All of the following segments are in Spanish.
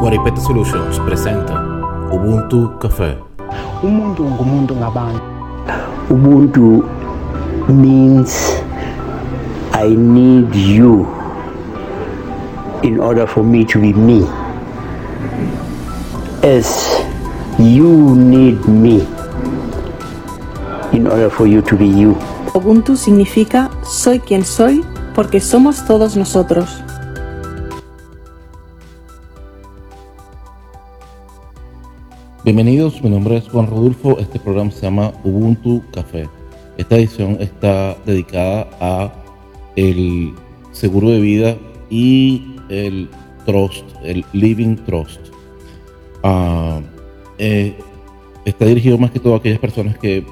Guaripeta Solutions presenta Ubuntu Café. umuntu ngumuntu ngabantu. Ubuntu means i need you in order for me to be me. As you need me in order for you to be you Ubuntu significa soy quien soy porque somos todos nosotros. Bienvenidos, mi nombre es Juan Rodolfo. Este programa se llama Ubuntu Café. Esta edición está dedicada a el seguro de vida y el trust, el living trust. Ah, eh, está dirigido más que todo a aquellas personas que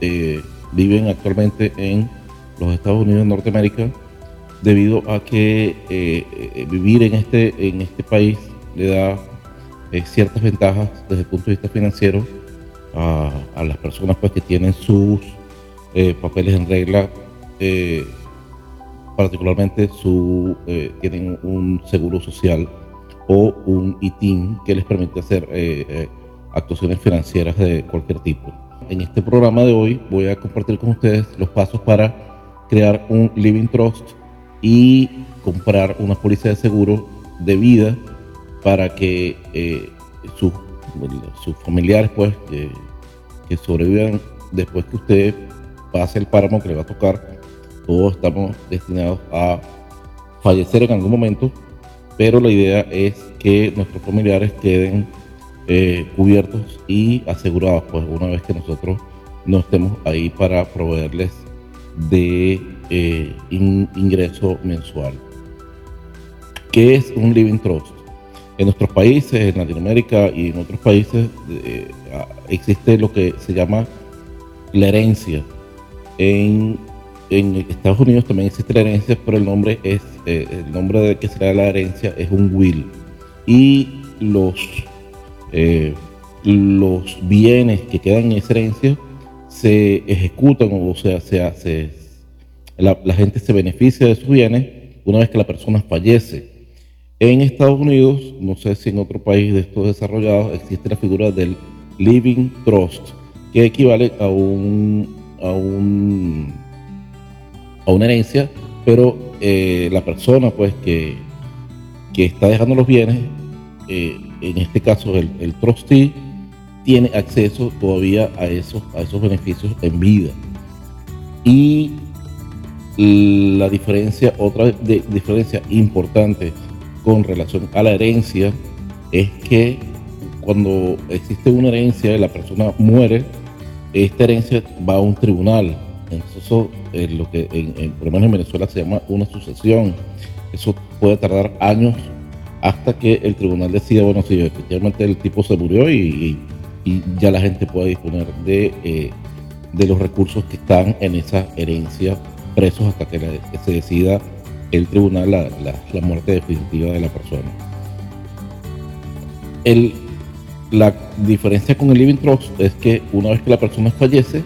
eh, viven actualmente en los Estados Unidos de Norteamérica debido a que eh, eh, vivir en este, en este país le da ciertas ventajas desde el punto de vista financiero a, a las personas pues, que tienen sus papeles en regla, particularmente su, tienen un seguro social o un ITIN que les permite hacer actuaciones financieras de cualquier tipo. En este programa de hoy voy a compartir con ustedes los pasos para crear un Living Trust y comprar una póliza de seguro de vida para que eh, sus, familiares pues que sobrevivan después que usted pase el páramo que le va a tocar. Todos estamos destinados a fallecer en algún momento pero la idea es que nuestros familiares queden eh, cubiertos y asegurados pues una vez que nosotros no estemos ahí para proveerles de eh, in- ingreso mensual ¿Qué es un living trust? En nuestros países, en Latinoamérica y en otros países, eh, existe lo que se llama la herencia. En, en Estados Unidos también existe la herencia, pero el nombre es el nombre de que será la herencia es un will. Y los eh, los bienes que quedan en esa herencia se ejecutan o sea, se hace la, la gente se beneficia de sus bienes una vez que la persona fallece. En Estados Unidos, no sé si en otro país de estos desarrollados, existe la figura del Living Trust, que equivale a un, a un a una herencia, pero eh, la persona pues que, que está dejando los bienes, eh, en este caso el, el trustee, tiene acceso todavía a esos, a esos beneficios en vida. Y la diferencia, otra diferencia importante con relación a la herencia es que cuando existe una herencia y la persona muere, esta herencia va a un tribunal. Entonces, eso es lo que por lo menos en Venezuela se llama una sucesión. Eso puede tardar años hasta que el tribunal decida, bueno, si efectivamente el tipo se murió y, ya la gente puede disponer de, eh, de los recursos que están en esa herencia presos hasta que, se decida el tribunal la, muerte definitiva de la persona. La diferencia con el Living Trust es que una vez que la persona fallece,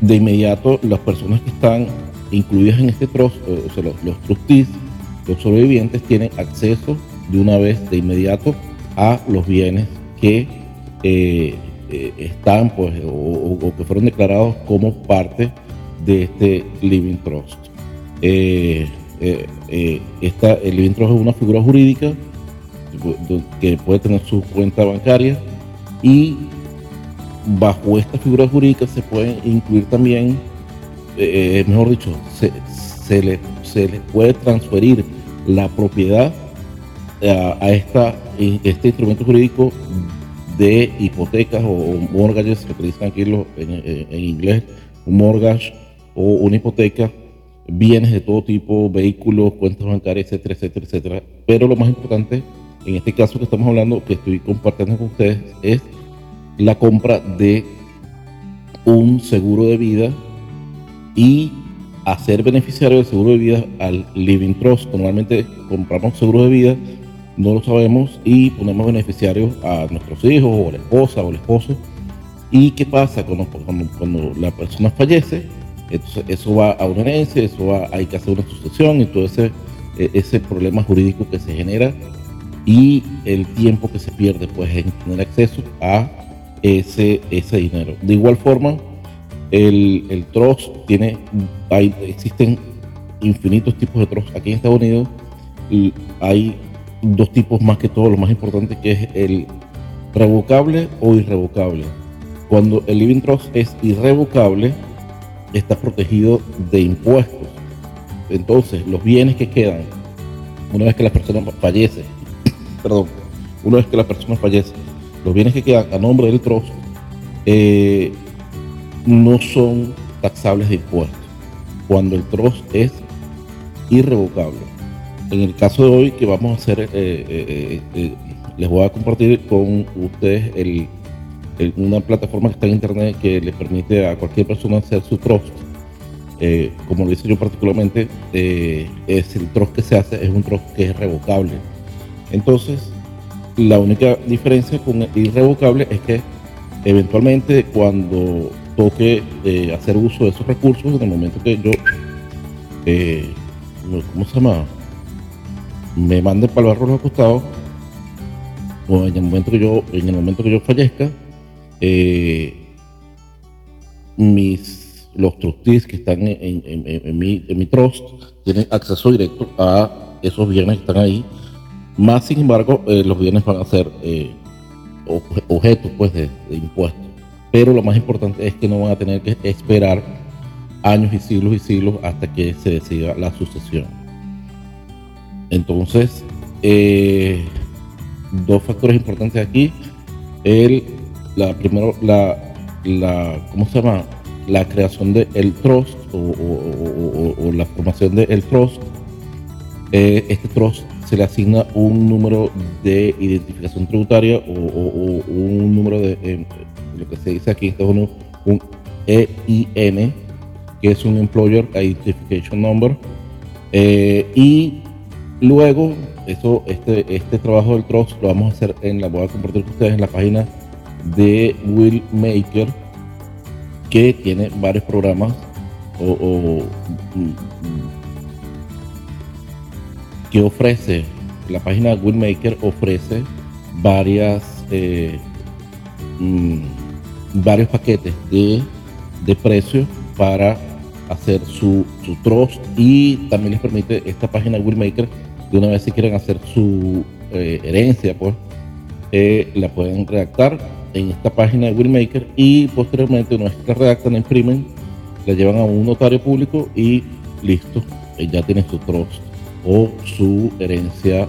de inmediato las personas que están incluidas en este trust, o sea, los, los trustees, los sobrevivientes tienen acceso de una vez, de inmediato, a los bienes que eh, eh, están, pues, o, que fueron declarados como parte de este Living Trust. Eh, esta, el Living Trust es una figura jurídica que puede tener su cuenta bancaria y bajo esta figura jurídica se pueden incluir también, mejor dicho, se, se le, se le puede transferir la propiedad a, a esta, este instrumento jurídico de hipotecas o, mortgages, que dicen aquí en, en- en inglés, un mortgage o una hipoteca, bienes de todo tipo, vehículos, cuentas bancarias, etcétera, etcétera, etcétera. Pero lo más importante, en este caso que estamos hablando, que estoy compartiendo con ustedes, es la compra de un seguro de vida y hacer beneficiario del seguro de vida al Living Trust. Normalmente compramos seguro de vida, no lo sabemos y ponemos beneficiarios a nuestros hijos o a la esposa o el esposo ¿Y qué pasa cuando, cuando, la persona fallece? Eso va a una herencia, eso va, hay que hacer una sucesión y todo ese, e, ese problema jurídico que se genera y el tiempo que se pierde pues en tener acceso a ese, ese dinero. De igual forma, el, el tiene, hay, existen infinitos tipos de trust aquí en Estados Unidos y hay dos tipos más que todo, lo más importante que es el revocable o irrevocable. Cuando el living trust es irrevocable, está protegido de impuestos. Entonces, los bienes que quedan una vez que la persona fallece, perdón, una vez que la persona fallece, los bienes que quedan a nombre del trust eh, no son taxables de impuestos. Cuando el trust es irrevocable. En el caso de hoy que vamos a hacer, eh, eh, les voy a compartir con ustedes el, una plataforma que está en internet que le permite a cualquier persona hacer su trust. Eh, como lo hice yo particularmente, eh, es el trust que se hace es un trust que es revocable. Entonces, la única diferencia con irrevocable es que eventualmente cuando toque eh, hacer uso de esos recursos, en el momento que yo, ¿cómo se llama? Me mande para el barro los costados, o en el momento que yo, en el momento que yo fallezca, eh, mis, los trustees que están en, mi, en mi trust tienen acceso directo a esos bienes que están ahí. Más sin embargo, eh, los bienes van a ser eh, objetos pues, de, impuestos. Pero lo más importante es que no van a tener que esperar años y siglos y siglos hasta que se decida la sucesión. Entonces, dos factores importantes aquí. El la primero la, la ¿cómo se llama? La creación del el trust o, la formación del trust. Eh, este trust se le asigna un número de identificación tributaria o, un número de eh, lo que se dice aquí en un EIN, que es un Employer Identification Number. Eh, y luego, eso, este, este trabajo del trust lo vamos a hacer en la, voy a compartir con ustedes en la página de Will Maker que tiene varios programas o, mm, que ofrece la página de Will Maker ofrece varias eh, mm, varios paquetes de, de precios para hacer su, su, trust y también les permite esta página Will Maker de una vez si quieren hacer su eh, herencia pues eh, la pueden redactar en esta página de Willmaker y posteriormente una vez que la redactan, la imprimen, la llevan a un notario público y listo, eh, ya tiene su trust o su herencia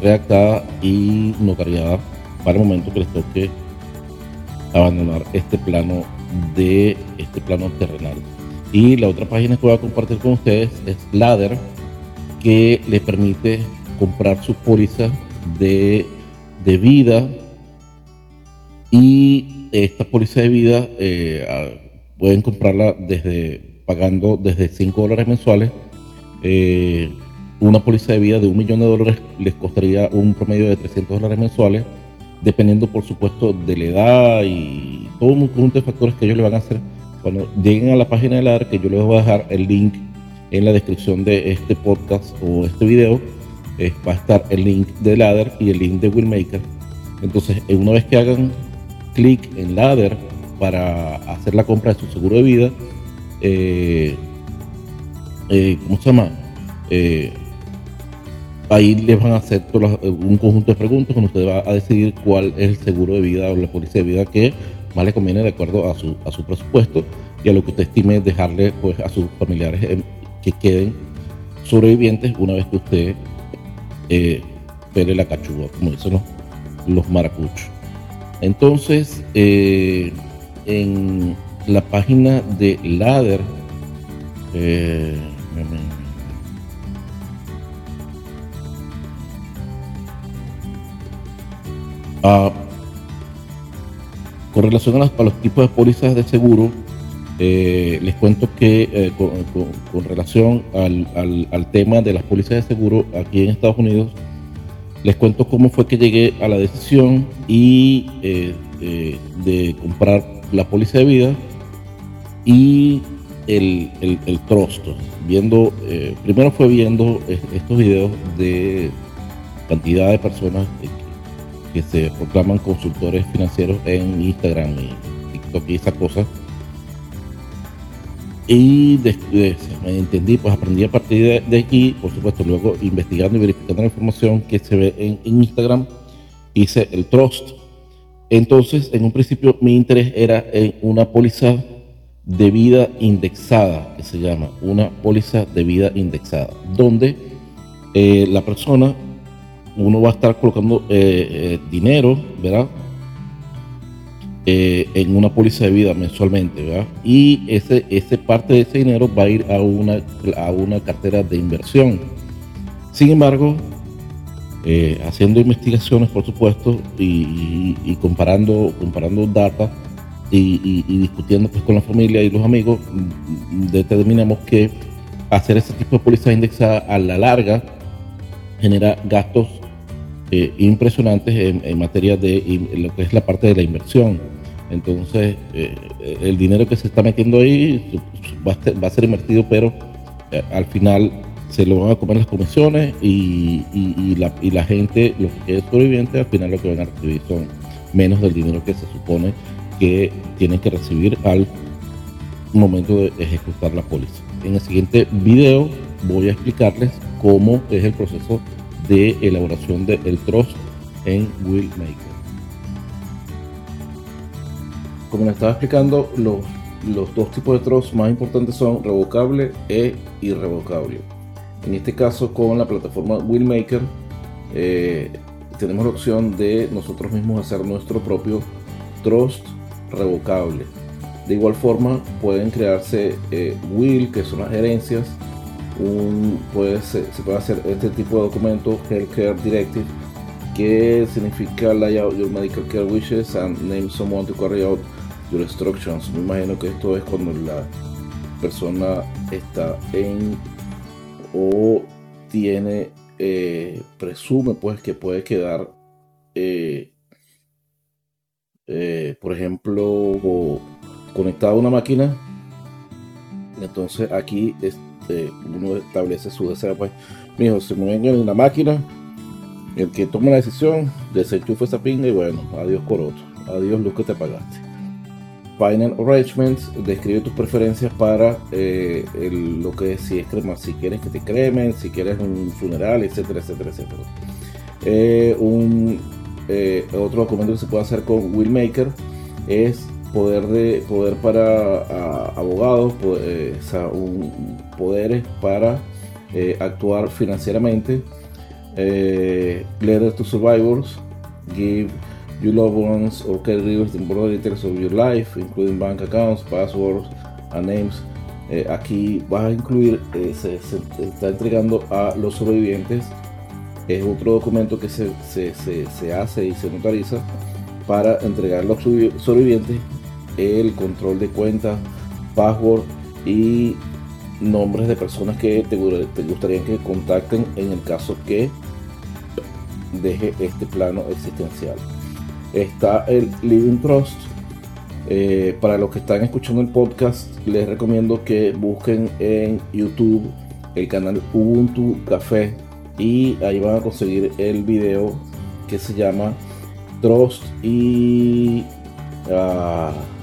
redactada y notariada para el momento que les toque abandonar este plano de este plano terrenal. Y la otra página que voy a compartir con ustedes es Ladder, que le permite comprar su póliza de, de vida y esta póliza de vida eh, pueden comprarla desde pagando desde 5 dólares mensuales. Eh, una póliza de vida de un millón de dólares les costaría un promedio de 300 dólares mensuales, dependiendo por supuesto de la edad y todo un conjunto de factores que ellos le van a hacer. Cuando lleguen a la página de LADER, que yo les voy a dejar el link en la descripción de este podcast o este video, va a estar el link de Ladder y el link de Willmaker. Entonces, una vez que hagan clic en Ladder para hacer la compra de su seguro de vida, eh, eh, ¿cómo se llama? Eh, ahí les van a hacer un conjunto de preguntas donde usted va a decidir cuál es el seguro de vida o la póliza de vida que más le conviene de acuerdo a su, a su presupuesto y a lo que usted estime dejarle pues, a sus familiares que queden sobrevivientes una vez que usted eh, pele la cachuga, como dicen los, los maracuchos. Entonces, eh, en la página de Ladder, eh, con relación a, los tipos de pólizas de seguro, eh, les cuento que con, relación al, tema de las pólizas de seguro aquí en Estados Unidos, les cuento cómo fue que llegué a la decisión y eh, eh, de comprar la póliza de vida y el, el, trust. Viendo, eh, primero fue viendo estos videos de cantidad de personas que, se proclaman consultores financieros en Instagram y TikTok y esas cosas. Y después me entendí, pues aprendí a partir de, aquí, por supuesto, luego investigando y verificando la información que se ve en, Instagram, hice el trust. Entonces, en un principio, mi interés era en una póliza de vida indexada, que se llama una póliza de vida indexada, donde eh, la persona, uno va a estar colocando eh, eh, dinero, ¿verdad? en una póliza de vida mensualmente, ¿verdad? Y ese, ese parte de ese dinero va a ir a una, a una cartera de inversión. Sin embargo, haciendo investigaciones, por supuesto, y, y comparando, comparando data, y, discutiendo pues, con la familia y los amigos, mm, determinamos que hacer ese tipo de póliza indexada a la larga genera gastos eh, impresionantes en, materia de lo que es la parte de la inversión. Entonces, eh, el dinero que se está metiendo ahí va a, ser, invertido, pero eh, al final se lo van a comer las comisiones y, la, gente, los que es sobreviviente, al final lo que van a recibir son menos del dinero que se supone que tienen que recibir al momento de ejecutar la póliza. En el siguiente video voy a explicarles cómo es el proceso de elaboración del trust en Willmaker. Como les estaba explicando, los, los dos tipos de trust más importantes son revocable e irrevocable. En este caso, con la plataforma Willmaker, eh, tenemos la opción de nosotros mismos hacer nuestro propio trust revocable. De igual forma, pueden crearse eh, will, que son las herencias. Un, puede se puede hacer este tipo de documento, Healthcare Directive, que significa lay out your medical care wishes and name someone to carry out your instructions. Me imagino que esto es cuando la persona está en o tiene, eh, presume pues que puede quedar eh, eh, por ejemplo, conectado a una máquina. Entonces aquí uno establece su deseo, pues, mijo, se mueven en la máquina, el que toma la decisión, desenchufa esa pinga y bueno, adiós coroto, adiós luz que te pagaste. Final Arrangements describe tus preferencias para eh, lo que es, si es crema, si quieres que te cremen, si quieres un funeral, etcétera, etcétera, etcétera. Eh, un eh, otro documento que se puede hacer con Willmaker es poder de poder para abogados, eh, un, poderes para eh, actuar financieramente. letter to survivors, give your loved ones or caregivers the important details of your life, including bank accounts, passwords and names. aquí vas a incluir, se, se, está entregando a los sobrevivientes es otro documento que se, hace y se notariza para entregar a los sobrevivientes el control de cuentas, password y nombres de personas que te, gustaría que contacten en el caso que deje este plano existencial. Está el Living Trust. Eh, para los que están escuchando el podcast, les recomiendo que busquen en YouTube el canal Ubuntu Café y ahí van a conseguir el video que se llama Trust y uh,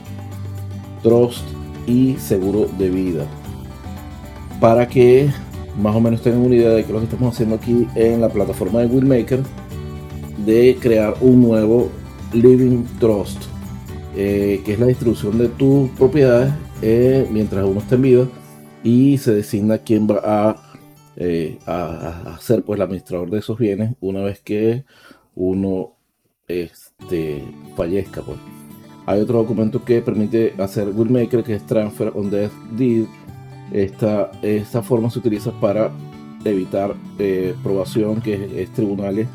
Trust y seguro de vida para que más o menos tengan una idea de qué es lo que estamos haciendo aquí en la plataforma de Willmaker de crear un nuevo Living Trust eh, que es la distribución de tus propiedades eh, mientras uno está en vida y se designa quién va a eh, ser pues el administrador de esos bienes una vez que uno este, fallezca. Pues. Hay otro documento que permite hacer Willmaker que es Transfer on Death Deed. Esta, esta forma se utiliza para evitar eh, probación, que es, tribunales,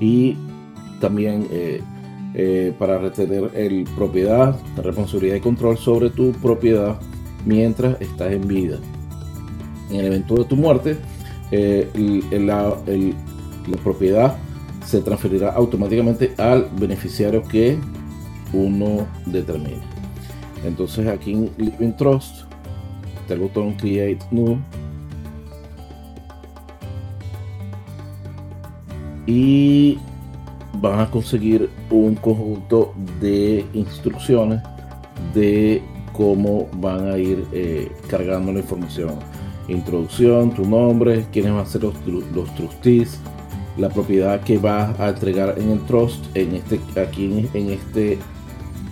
y también eh, para retener el propiedad, responsabilidad y control sobre tu propiedad mientras estás en vida. En el evento de tu muerte, eh, la, propiedad se transferirá automáticamente al beneficiario que uno determine. Entonces aquí en Living Trust está botón Create New. Y van a conseguir un conjunto de instrucciones de cómo van a ir eh, cargando la información. Introducción, tu nombre, quiénes van a ser los, los trustees, la propiedad que vas a entregar en el trust, en este, aquí en este,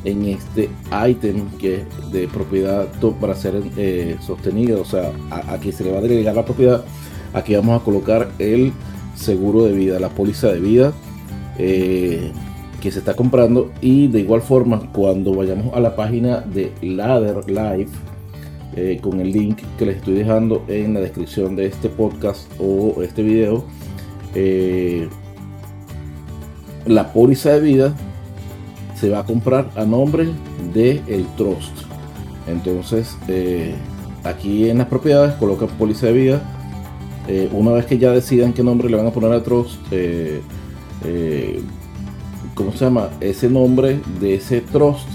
en este item que es de propiedad para ser eh, sostenido, o sea, aquí se le va a delegar la propiedad. Aquí vamos a colocar el seguro de vida, la póliza de vida eh, que se está comprando y de igual forma cuando vayamos a la página de Ladder Live eh, con el link que les estoy dejando en la descripción de este podcast o este video la póliza de vida se va a comprar a nombre de el trust entonces aquí en las propiedades colocan póliza de vida una vez que ya decidan qué nombre le van a poner al trust eh, ¿cómo se llama? Ese nombre de ese trust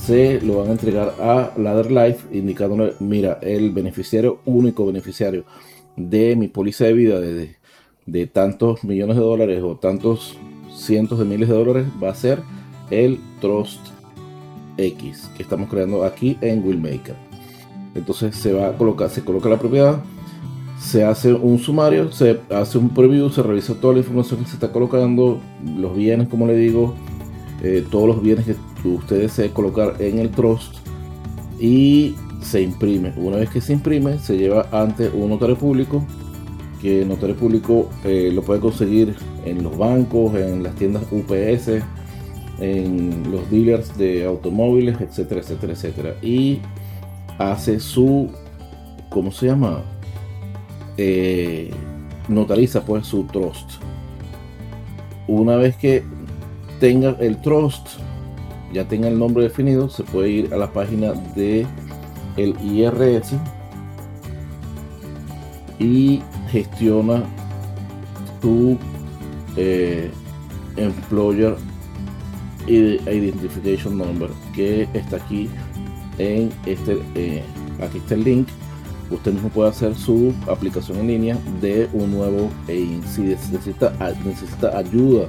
se lo van a entregar a Ladder Life indicándole, mira, el beneficiario, único beneficiario de mi póliza de vida de, de tantos millones de dólares o tantos cientos de miles de dólares va a ser el Trust X que estamos creando aquí en Willmaker. Entonces se va a colocar, se coloca la propiedad, se hace un sumario, se hace un preview, se revisa toda la información que se está colocando, los bienes, como le digo, eh, todos los bienes que usted desee colocar en el trust y se imprime. Una vez que se imprime, se lleva ante un notario público, que notario público eh, lo puede conseguir en los bancos, en las tiendas UPS, en los dealers de automóviles, etcétera, etcétera, etcétera. Y hace su, ¿cómo se llama? Eh, notariza pues su trust. Una vez que tenga el trust, ya tenga el nombre definido, se puede ir a la página de el IRS y gestiona tu eh, employer identification number que está aquí en este eh, aquí está el link usted mismo puede hacer su aplicación en línea de un nuevo EIN. Si necesita, necesita ayuda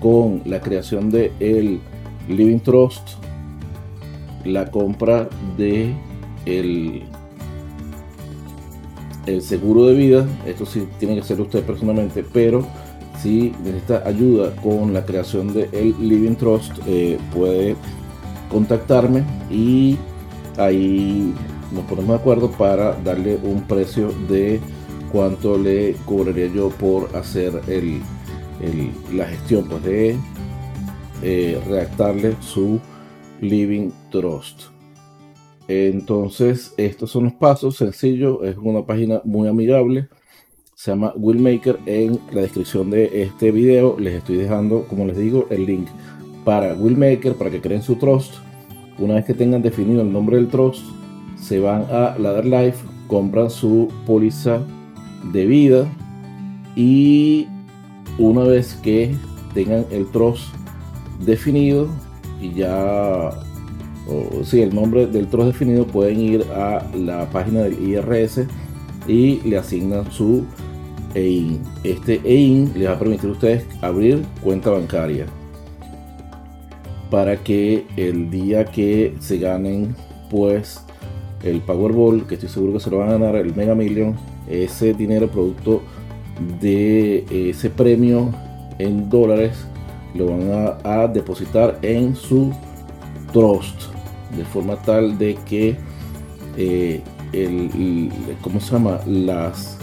con la creación de el Living Trust, la compra de el, el seguro de vida, esto sí tiene que ser usted personalmente, pero si necesita ayuda con la creación de el Living Trust, eh, puede contactarme y ahí nos ponemos de acuerdo para darle un precio de cuánto le cobraría yo por hacer el, la gestión pues de eh, redactarle su Living Trust. Entonces, estos son los pasos sencillos. Es una página muy amigable. Se llama Willmaker. En la descripción de este video les estoy dejando, como les digo, el link para Willmaker para que creen su trust. Una vez que tengan definido el nombre del trust, se van a Ladder Life, compran su póliza de vida y una vez que tengan el trust definido y ya si el nombre del trust definido pueden ir a la página del IRS y le asignan su EIN. Este EIN les va a permitir a ustedes abrir cuenta bancaria para que el día que se ganen pues el Powerball, que estoy seguro que se lo van a ganar, el Mega Million, ese dinero producto de ese premio en dólares lo van a, depositar en su trust de forma tal de que eh, el, ¿cómo se llama? las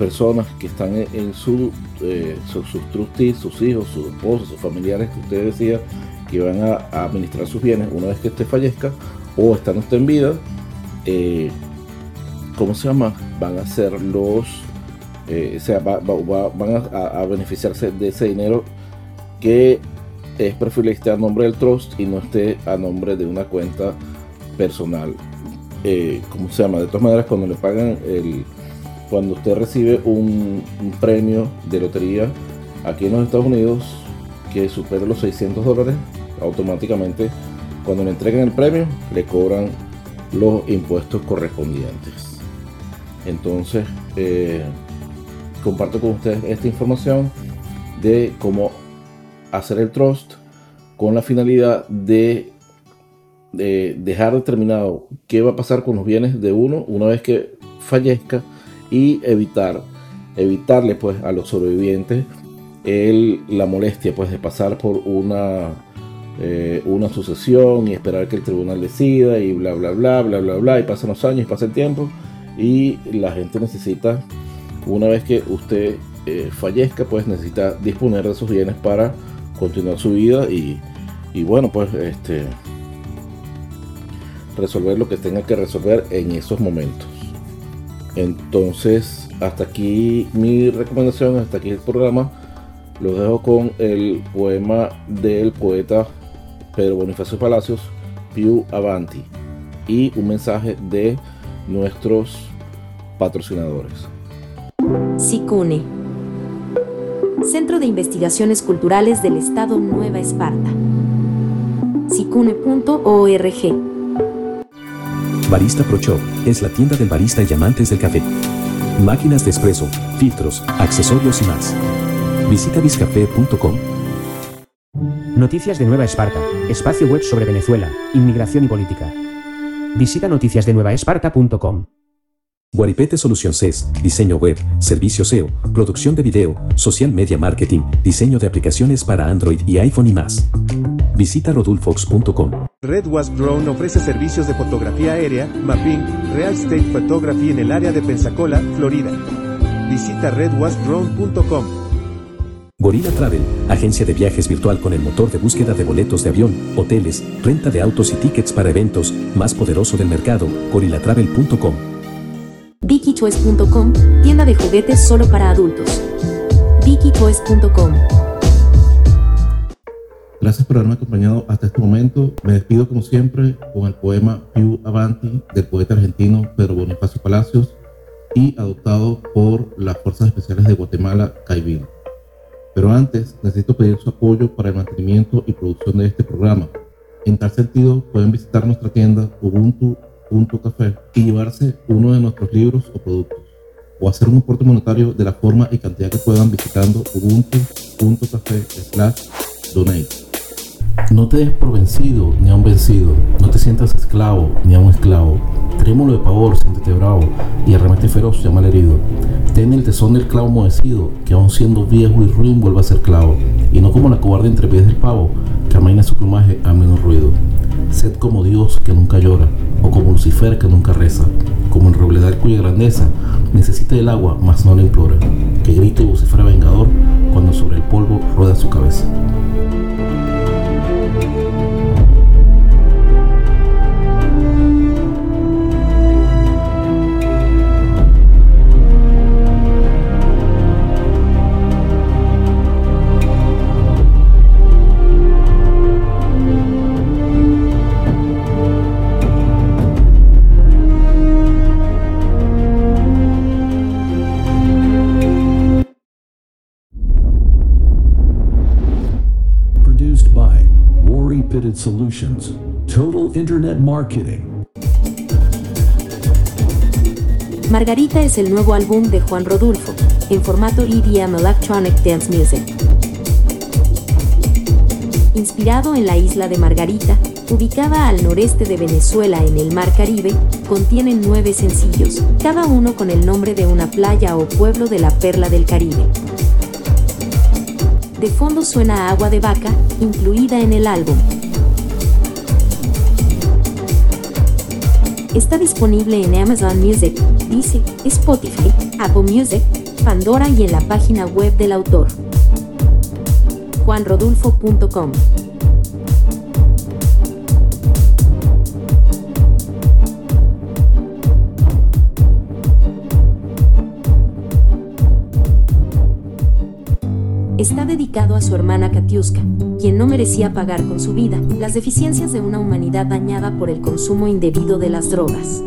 personas que están en su, eh, sus, trustees, sus hijos, sus esposos, sus familiares que usted decía que van a administrar sus bienes una vez que este fallezca o usted en vida, eh, ¿cómo se llama? Van a ser los, eh, o sea, van a, beneficiarse de ese dinero que es preferible esté a nombre del trust y no esté a nombre de una cuenta personal. Eh, ¿Cómo se llama? De todas maneras, cuando le pagan el, cuando usted recibe un, premio de lotería aquí en los Estados Unidos que supere los 600 dólares, automáticamente Cuando le entreguen el premio, le cobran los impuestos correspondientes. Entonces, eh, comparto con ustedes esta información de cómo hacer el trust con la finalidad de, dejar determinado qué va a pasar con los bienes de uno una vez que fallezca y evitar evitarle pues a los sobrevivientes el, la molestia pues de pasar por una eh, una sucesión y esperar que el tribunal decida y bla bla bla bla bla bla y pasan los años y pasa el tiempo y la gente necesita una vez que usted eh, fallezca, pues necesita disponer de sus bienes para continuar su vida y, bueno, pues este resolver lo que tenga que resolver en esos momentos. Entonces, hasta aquí mi recomendación, hasta aquí el programa. Lo dejo con el poema del poeta Pedro Bonifacio Palacios, Piu Avanti, y un mensaje de nuestros patrocinadores. SICUNE, Centro de Investigaciones Culturales del Estado Nueva Esparta. SICUNE.org. Barista Pro Shop es la tienda del barista y amantes del café. Máquinas de espresso, filtros, accesorios y más. Visita biscafé.com. Noticias de Nueva Esparta, espacio web sobre Venezuela, inmigración y política. Visita noticiasdenuevaesparta.com. Guaripete Solución CES, diseño web, servicio SEO, producción de video, social media marketing, diseño de aplicaciones para Android y iPhone y más. Visita rodulfox.com. Red Wasp Drone ofrece servicios de fotografía aérea, mapping, real estate photography en el área de Pensacola, Florida. Visita redwasprone.com. Gorilla Travel, agencia de viajes virtual con el motor de búsqueda de boletos de avión, hoteles, renta de autos y tickets para eventos, más poderoso del mercado, gorillatravel.com. VickyToys.com, tienda de juguetes solo para adultos. VickyToys.com. Gracias por haberme acompañado hasta este momento. Me despido como siempre con el poema Piu Avanti del poeta argentino Pedro Bonifacio Palacios y adoptado por las Fuerzas Especiales de Guatemala, CAIBIL. Pero antes necesito pedir su apoyo para el mantenimiento y producción de este programa. En tal sentido, pueden visitar nuestra tienda Ubuntu café y llevarse uno de nuestros libros o productos o hacer un aporte monetario de la forma y cantidad que puedan visitando ubuntu.café slash donate. No te des por vencido ni a un vencido, no te sientas esclavo ni a un esclavo. Trémulo de pavor, siéntete bravo y arremete feroz, llama al herido. Ten el tesón del clavo modecido, que aun siendo viejo y ruin vuelva a ser clavo, y no como la cobarde entre pies del pavo, que amaina su plumaje a menos ruido. Sed como Dios que nunca llora, o como Lucifer que nunca reza, como el robledal cuya grandeza necesita el agua, mas no la implora, que grite y vocifera vengador cuando sobre el polvo rueda su cabeza. Solutions, Total Internet Marketing. Margarita es el nuevo álbum de Juan Rodulfo, en formato EDM Electronic Dance Music. Inspirado en la isla de Margarita, ubicada al noreste de Venezuela en el Mar Caribe, contiene nueve sencillos, cada uno con el nombre de una playa o pueblo de la perla del Caribe. De fondo suena Agua de Vaca, incluida en el álbum. Está disponible en Amazon Music, Deezer, Spotify, Apple Music, Pandora y en la página web del autor. juanrodulfo.com dedicado a su hermana Katiuska, quien no merecía pagar con su vida las deficiencias de una humanidad dañada por el consumo indebido de las drogas.